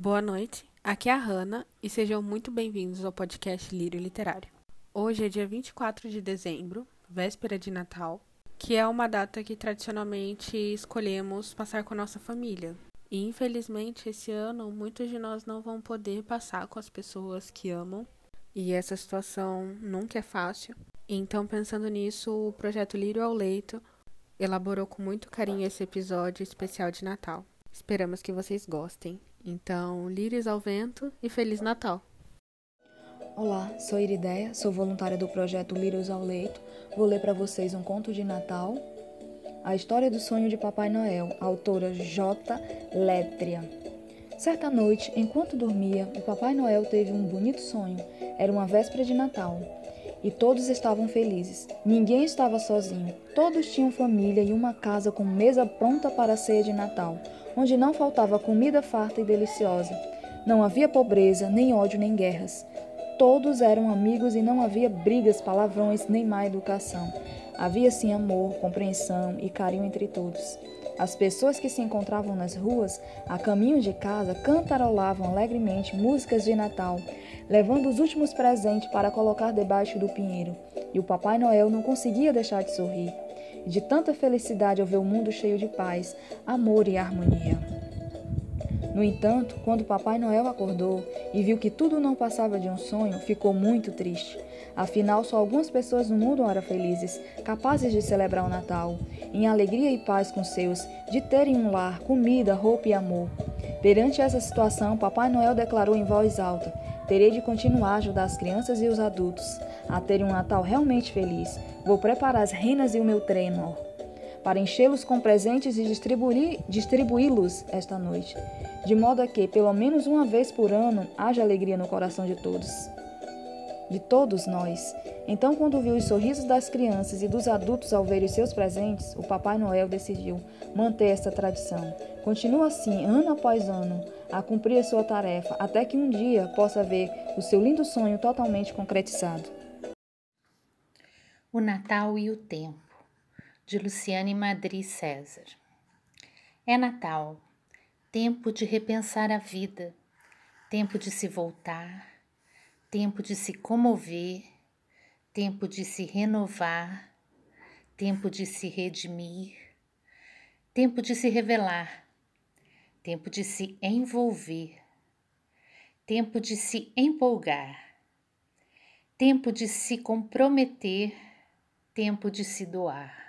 Boa noite, aqui é a Hanna e sejam muito bem-vindos ao podcast Lírio Literário. Hoje é dia 24 de dezembro, véspera de Natal, que é uma data que tradicionalmente escolhemos passar com a nossa família. E infelizmente esse ano muitos de nós não vão poder passar com as pessoas que amam, e essa situação nunca é fácil. Então, pensando nisso, o projeto Lírio ao Leito elaborou com muito carinho esse episódio especial de Natal. Esperamos que vocês gostem. Então, lírios ao vento e Feliz Natal! Olá, sou Irideia, sou voluntária do projeto Lírios ao Leito. Vou ler para vocês um conto de Natal. A história do sonho de Papai Noel, autora J. Létria. Certa noite, enquanto dormia, o Papai Noel teve um bonito sonho. Era uma véspera de Natal e todos estavam felizes. Ninguém estava sozinho. Todos tinham família e uma casa com mesa pronta para a ceia de Natal, onde não faltava comida farta e deliciosa. Não havia pobreza, nem ódio, nem guerras. Todos eram amigos e não havia brigas, palavrões, nem má educação. Havia sim amor, compreensão e carinho entre todos. As pessoas que se encontravam nas ruas, a caminho de casa, cantarolavam alegremente músicas de Natal, levando os últimos presentes para colocar debaixo do pinheiro. E o Papai Noel não conseguia deixar de sorrir, de tanta felicidade ao ver o mundo cheio de paz, amor e harmonia. No entanto, quando Papai Noel acordou e viu que tudo não passava de um sonho, ficou muito triste. Afinal, só algumas pessoas no mundo eram felizes, capazes de celebrar o Natal, em alegria e paz com seus, de terem um lar, comida, roupa e amor. Perante essa situação, Papai Noel declarou em voz alta: Terei de continuar a ajudar as crianças e os adultos a terem um Natal realmente feliz. Vou preparar as renas e o meu trenó para enchê-los com presentes e distribuí-los esta noite, de modo a que, pelo menos uma vez por ano, haja alegria no coração de todos. De todos nós. Então, quando viu os sorrisos das crianças e dos adultos ao ver os seus presentes, o Papai Noel decidiu manter essa tradição. Continua assim, ano após ano, a cumprir a sua tarefa, até que um dia possa ver o seu lindo sonho totalmente concretizado. O Natal e o Tempo de Luciane Madri César. É Natal, tempo de repensar a vida, tempo de se voltar, tempo de se comover, tempo de se renovar, tempo de se redimir, tempo de se revelar, tempo de se envolver, tempo de se empolgar, tempo de se comprometer, tempo de se doar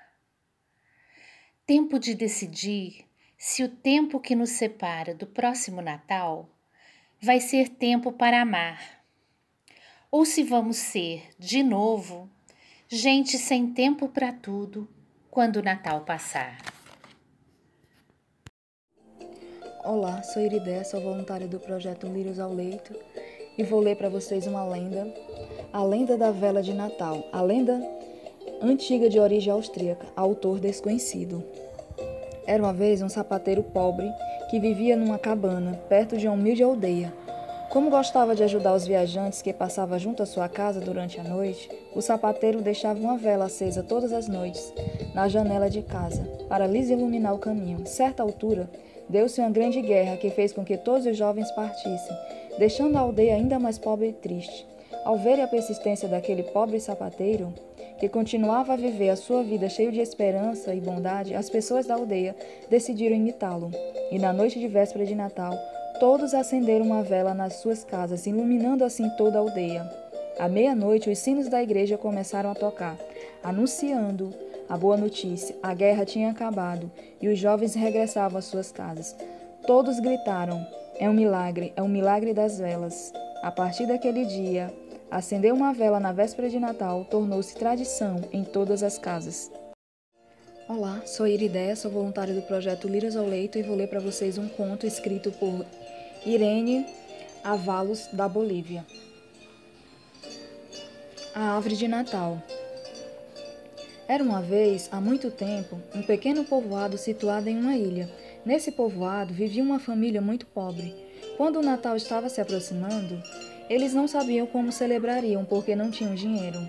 tempo de decidir se o tempo que nos separa do próximo Natal vai ser tempo para amar, ou se vamos ser, de novo, gente sem tempo para tudo quando o Natal passar. Olá, sou Iridé, sou voluntária do projeto Lírios ao Leito e vou ler para vocês uma lenda, a lenda da vela de Natal, a lenda antiga de origem austríaca, autor desconhecido. Era uma vez um sapateiro pobre que vivia numa cabana perto de uma humilde aldeia. Como gostava de ajudar os viajantes que passavam junto à sua casa durante a noite, o sapateiro deixava uma vela acesa todas as noites na janela de casa para lhes iluminar o caminho. Certa altura, deu-se uma grande guerra que fez com que todos os jovens partissem, deixando a aldeia ainda mais pobre e triste. Ao ver a persistência daquele pobre sapateiro, que continuava a viver a sua vida cheio de esperança e bondade, as pessoas da aldeia decidiram imitá-lo. E na noite de véspera de Natal, todos acenderam uma vela nas suas casas, iluminando assim toda a aldeia. À meia-noite, os sinos da igreja começaram a tocar, anunciando a boa notícia: a guerra tinha acabado e os jovens regressavam às suas casas. Todos gritaram: É um milagre, é um milagre das velas. A partir daquele dia, Acender uma vela na véspera de Natal tornou-se tradição em todas as casas. Olá, sou Iridéia, sou voluntária do projeto Liras ao Leito e vou ler para vocês um conto escrito por Irene Avalos, da Bolívia. A Árvore de Natal. Era uma vez, há muito tempo, um pequeno povoado situado em uma ilha. Nesse povoado vivia uma família muito pobre. Quando o Natal estava se aproximando, eles não sabiam como celebrariam porque não tinham dinheiro.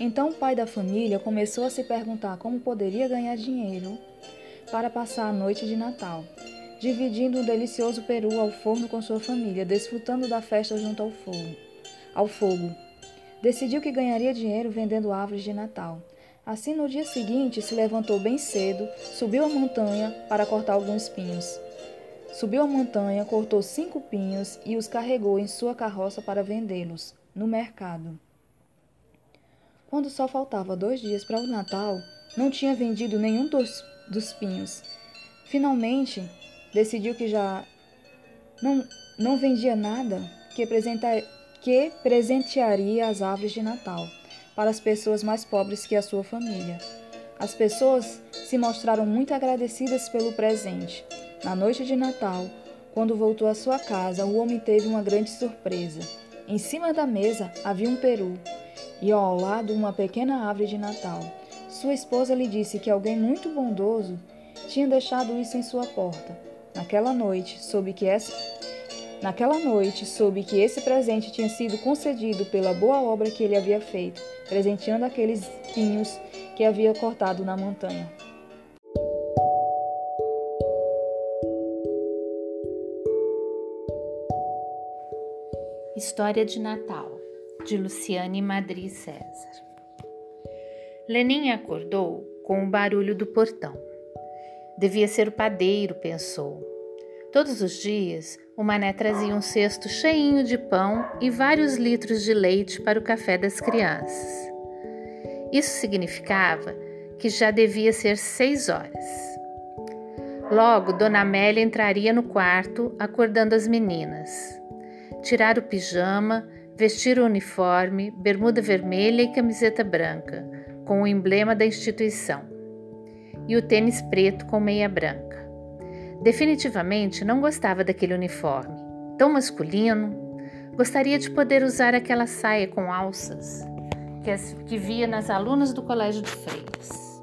Então o pai da família começou a se perguntar como poderia ganhar dinheiro para passar a noite de Natal. Dividindo um delicioso peru ao forno com sua família, desfrutando da festa junto ao fogo. Ao fogo. Decidiu que ganharia dinheiro vendendo árvores de Natal. Assim, no dia seguinte, se levantou bem cedo, subiu a montanha para cortar alguns pinhos. Subiu a montanha, cortou cinco pinhos e os carregou em sua carroça para vendê-los no mercado. Quando só faltava dois dias para o Natal, não tinha vendido nenhum dos, dos pinhos. Finalmente, decidiu que já não, não vendia nada que, que presentearia as árvores de Natal para as pessoas mais pobres que a sua família. As pessoas se mostraram muito agradecidas pelo presente. Na noite de Natal, quando voltou à sua casa, o homem teve uma grande surpresa. Em cima da mesa havia um peru e ao lado uma pequena árvore de Natal. Sua esposa lhe disse que alguém muito bondoso tinha deixado isso em sua porta. Naquela noite, soube que essa Naquela noite, soube que esse presente tinha sido concedido pela boa obra que ele havia feito, presenteando aqueles pinhos que havia cortado na montanha. História de Natal, de Luciane Madri César. Leninha acordou com o barulho do portão. Devia ser o padeiro, pensou. Todos os dias, o mané trazia um cesto cheinho de pão e vários litros de leite para o café das crianças. Isso significava que já devia ser seis horas. Logo, Dona Amélia entraria no quarto, acordando as meninas. Tirar o pijama, vestir o uniforme, bermuda vermelha e camiseta branca, com o emblema da instituição, e o tênis preto com meia branca. Definitivamente não gostava daquele uniforme, tão masculino. Gostaria de poder usar aquela saia com alças que, as, que via nas alunas do colégio de freiras.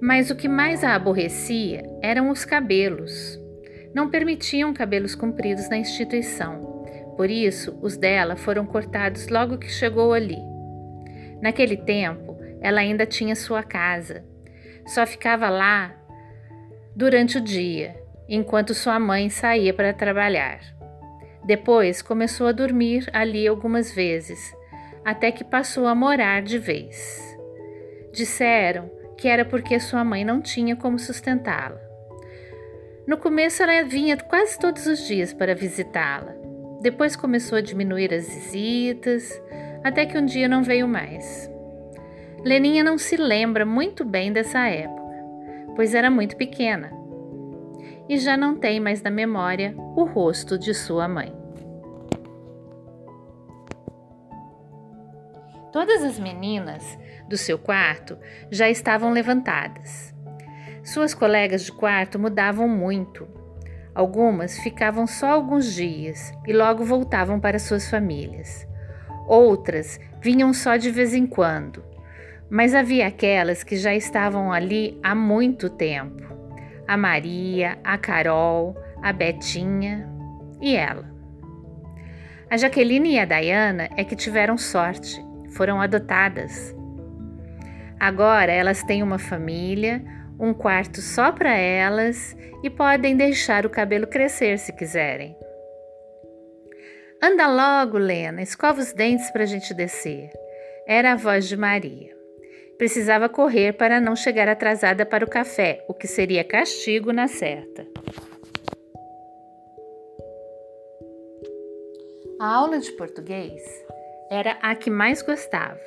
Mas o que mais a aborrecia eram os cabelos. Não permitiam cabelos compridos na instituição. Por isso, os dela foram cortados logo que chegou ali. Naquele tempo, ela ainda tinha sua casa. Só ficava lá durante o dia, enquanto sua mãe saía para trabalhar. Depois começou a dormir ali algumas vezes, até que passou a morar de vez. Disseram que era porque sua mãe não tinha como sustentá-la. No começo ela vinha quase todos os dias para visitá-la. Depois começou a diminuir as visitas, até que um dia não veio mais. Leninha não se lembra muito bem dessa época, pois era muito pequena e já não tem mais na memória o rosto de sua mãe. Todas as meninas do seu quarto já estavam levantadas. Suas colegas de quarto mudavam muito. Algumas ficavam só alguns dias e logo voltavam para suas famílias. Outras vinham só de vez em quando mas havia aquelas que já estavam ali há muito tempo: a Maria, a Carol, a Betinha e ela. A Jaqueline e a Dayana é que tiveram sorte, foram adotadas. Agora elas têm uma família, um quarto só para elas e podem deixar o cabelo crescer se quiserem. Anda logo, Lena, escova os dentes para a gente descer. Era a voz de Maria. Precisava correr para não chegar atrasada para o café, o que seria castigo na certa. A aula de português era a que mais gostava.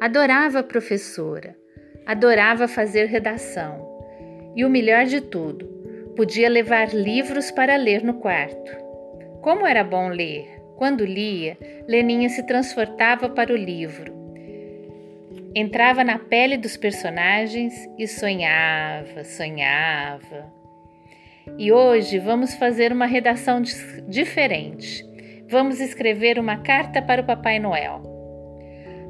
Adorava a professora, adorava fazer redação. E o melhor de tudo, podia levar livros para ler no quarto. Como era bom ler! Quando lia, Leninha se transportava para o livro entrava na pele dos personagens e sonhava, sonhava. E hoje vamos fazer uma redação diferente. Vamos escrever uma carta para o Papai Noel.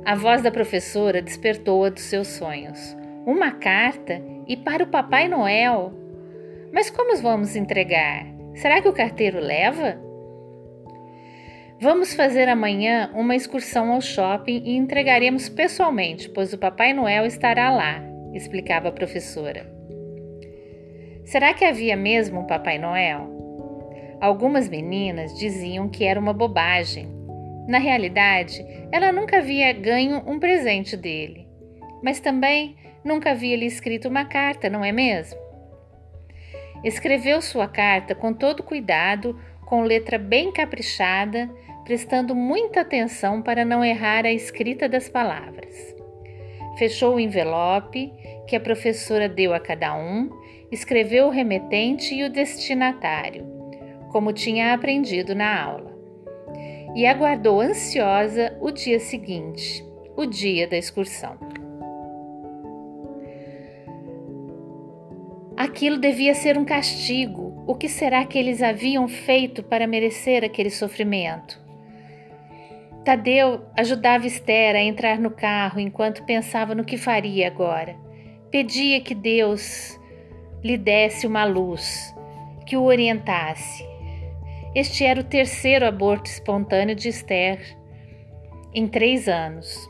A voz da professora despertou-a dos seus sonhos. Uma carta e para o Papai Noel? Mas como vamos entregar? Será que o carteiro leva? Vamos fazer amanhã uma excursão ao shopping e entregaremos pessoalmente, pois o Papai Noel estará lá, explicava a professora. Será que havia mesmo um Papai Noel? Algumas meninas diziam que era uma bobagem. Na realidade, ela nunca havia ganho um presente dele, mas também nunca havia lhe escrito uma carta, não é mesmo? Escreveu sua carta com todo cuidado, com letra bem caprichada, prestando muita atenção para não errar a escrita das palavras. Fechou o envelope que a professora deu a cada um, escreveu o remetente e o destinatário, como tinha aprendido na aula, e aguardou ansiosa o dia seguinte, o dia da excursão. Aquilo devia ser um castigo. O que será que eles haviam feito para merecer aquele sofrimento? Tadeu ajudava Esther a entrar no carro enquanto pensava no que faria agora. Pedia que Deus lhe desse uma luz, que o orientasse. Este era o terceiro aborto espontâneo de Esther em três anos.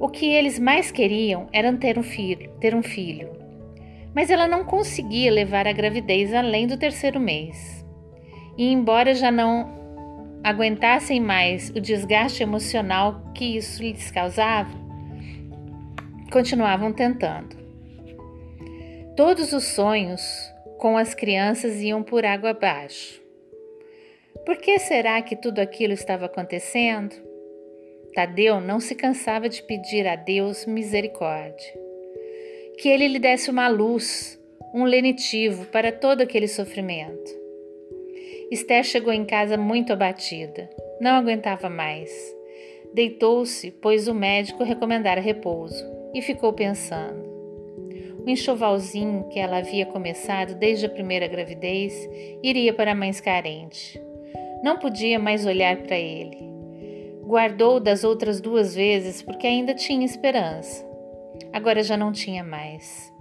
O que eles mais queriam era ter um filho, ter um filho. Mas ela não conseguia levar a gravidez além do terceiro mês. E embora já não aguentassem mais o desgaste emocional que isso lhes causava, continuavam tentando. Todos os sonhos com as crianças iam por água abaixo. Por que será que tudo aquilo estava acontecendo? Tadeu não se cansava de pedir a Deus misericórdia. Que ele lhe desse uma luz, um lenitivo para todo aquele sofrimento. Esther chegou em casa muito abatida. Não aguentava mais. Deitou-se, pois o médico recomendara repouso, e ficou pensando. O enxovalzinho que ela havia começado desde a primeira gravidez iria para mães carentes. Não podia mais olhar para ele. Guardou das outras duas vezes porque ainda tinha esperança. Agora já não tinha mais.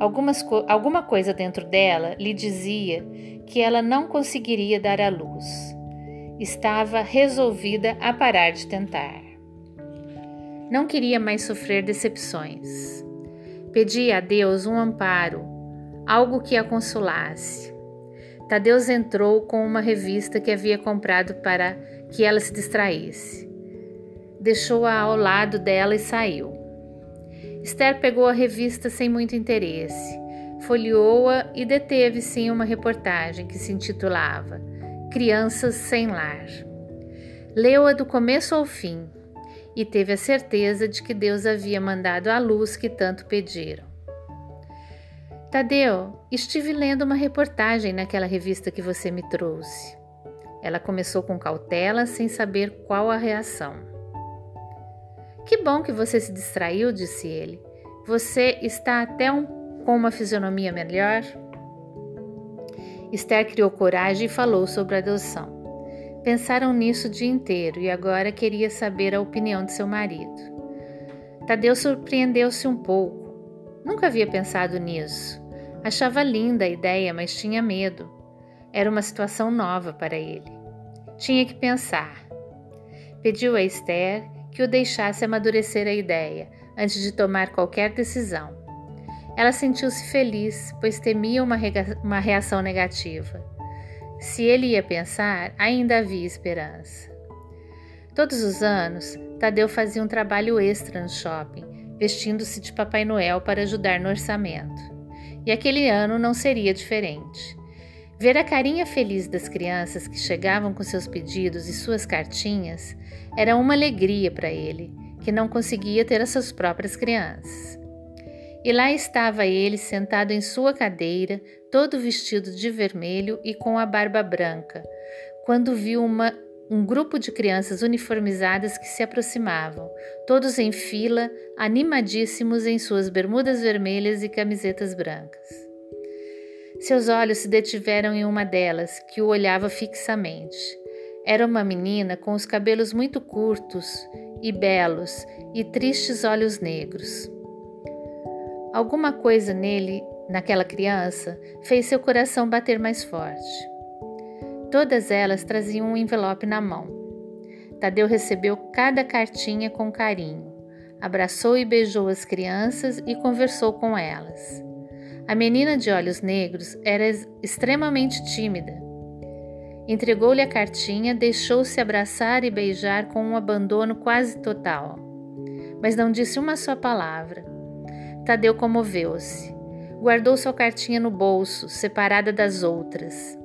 Algumas, alguma coisa dentro dela lhe dizia que ela não conseguiria dar à luz. Estava resolvida a parar de tentar. Não queria mais sofrer decepções. Pedia a Deus um amparo, algo que a consolasse. Tadeus entrou com uma revista que havia comprado para que ela se distraísse. Deixou-a ao lado dela e saiu. Esther pegou a revista sem muito interesse, folheou-a e deteve-se em uma reportagem que se intitulava Crianças Sem Lar. Leu-a do começo ao fim e teve a certeza de que Deus havia mandado a luz que tanto pediram. Tadeu, estive lendo uma reportagem naquela revista que você me trouxe. Ela começou com cautela, sem saber qual a reação. Que bom que você se distraiu, disse ele. Você está até um, com uma fisionomia melhor? Esther criou coragem e falou sobre a adoção. Pensaram nisso o dia inteiro e agora queria saber a opinião de seu marido. Tadeu surpreendeu-se um pouco. Nunca havia pensado nisso. Achava linda a ideia, mas tinha medo. Era uma situação nova para ele. Tinha que pensar. Pediu a Esther que o deixasse amadurecer a ideia antes de tomar qualquer decisão. Ela sentiu-se feliz, pois temia uma, reação negativa. Se ele ia pensar, ainda havia esperança. Todos os anos, Tadeu fazia um trabalho extra no shopping, vestindo-se de Papai Noel para ajudar no orçamento. E aquele ano não seria diferente. Ver a carinha feliz das crianças que chegavam com seus pedidos e suas cartinhas era uma alegria para ele, que não conseguia ter as suas próprias crianças. E lá estava ele sentado em sua cadeira, todo vestido de vermelho e com a barba branca, quando viu uma, um grupo de crianças uniformizadas que se aproximavam, todos em fila, animadíssimos em suas bermudas vermelhas e camisetas brancas. Seus olhos se detiveram em uma delas, que o olhava fixamente. Era uma menina com os cabelos muito curtos e belos e tristes olhos negros. Alguma coisa nele, naquela criança, fez seu coração bater mais forte. Todas elas traziam um envelope na mão. Tadeu recebeu cada cartinha com carinho, abraçou e beijou as crianças e conversou com elas. A menina de olhos negros era extremamente tímida. Entregou-lhe a cartinha, deixou-se abraçar e beijar com um abandono quase total, mas não disse uma só palavra. Tadeu comoveu-se. Guardou sua cartinha no bolso, separada das outras.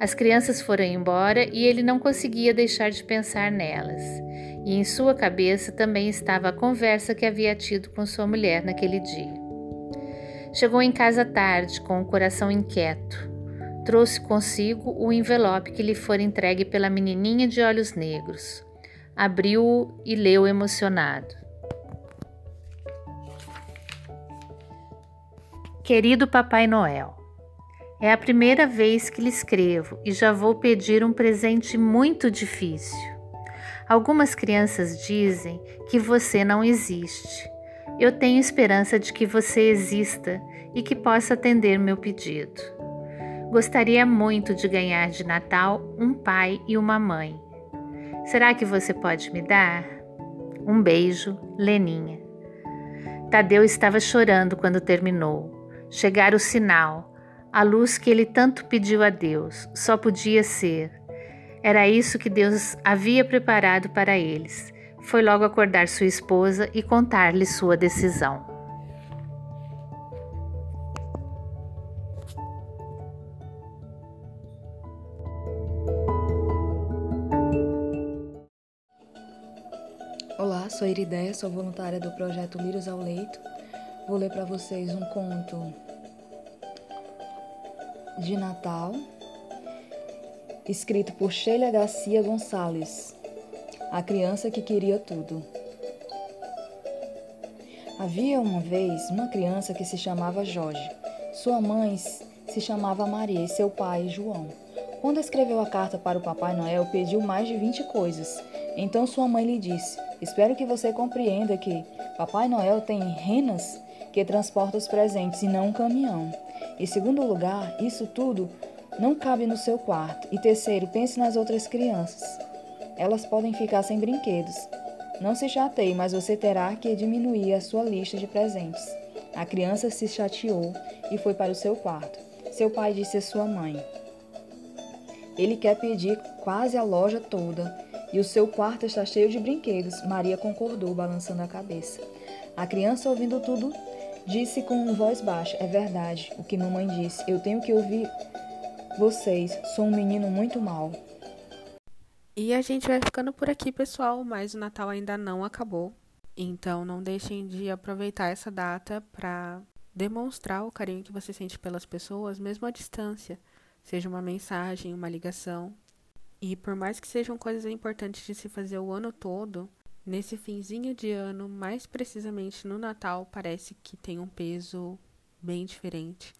As crianças foram embora e ele não conseguia deixar de pensar nelas. E em sua cabeça também estava a conversa que havia tido com sua mulher naquele dia. Chegou em casa tarde, com o coração inquieto. Trouxe consigo o envelope que lhe fora entregue pela menininha de olhos negros. Abriu-o e leu emocionado. Querido Papai Noel, é a primeira vez que lhe escrevo e já vou pedir um presente muito difícil. Algumas crianças dizem que você não existe. Eu tenho esperança de que você exista e que possa atender meu pedido. Gostaria muito de ganhar de Natal um pai e uma mãe. Será que você pode me dar? Um beijo, Leninha. Tadeu estava chorando quando terminou. Chegara o sinal a luz que ele tanto pediu a Deus só podia ser. Era isso que Deus havia preparado para eles. Foi logo acordar sua esposa e contar-lhe sua decisão. Olá, sou Irideia, sou voluntária do projeto Lírios ao Leito. Vou ler para vocês um conto de Natal, escrito por Sheila Garcia Gonçalves, a criança que queria tudo. Havia uma vez uma criança que se chamava Jorge. Sua mãe se chamava Maria e seu pai João. Quando escreveu a carta para o Papai Noel, pediu mais de 20 coisas. Então sua mãe lhe disse: Espero que você compreenda que Papai Noel tem renas que transportam os presentes e não um caminhão. Em segundo lugar, isso tudo não cabe no seu quarto. E terceiro, pense nas outras crianças. Elas podem ficar sem brinquedos. Não se chateie, mas você terá que diminuir a sua lista de presentes. A criança se chateou e foi para o seu quarto. Seu pai disse à sua mãe: Ele quer pedir quase a loja toda e o seu quarto está cheio de brinquedos. Maria concordou, balançando a cabeça. A criança, ouvindo tudo, Disse com voz baixa: É verdade o que mamãe disse. Eu tenho que ouvir vocês. Sou um menino muito mau. E a gente vai ficando por aqui, pessoal, mas o Natal ainda não acabou. Então não deixem de aproveitar essa data para demonstrar o carinho que você sente pelas pessoas, mesmo à distância. Seja uma mensagem, uma ligação. E por mais que sejam coisas importantes de se fazer o ano todo, Nesse finzinho de ano, mais precisamente no Natal, parece que tem um peso bem diferente.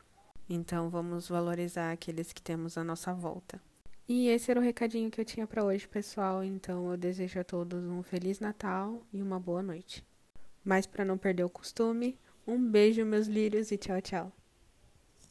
Então vamos valorizar aqueles que temos à nossa volta. E esse era o recadinho que eu tinha para hoje, pessoal. Então eu desejo a todos um feliz Natal e uma boa noite. Mas para não perder o costume, um beijo meus lírios e tchau, tchau.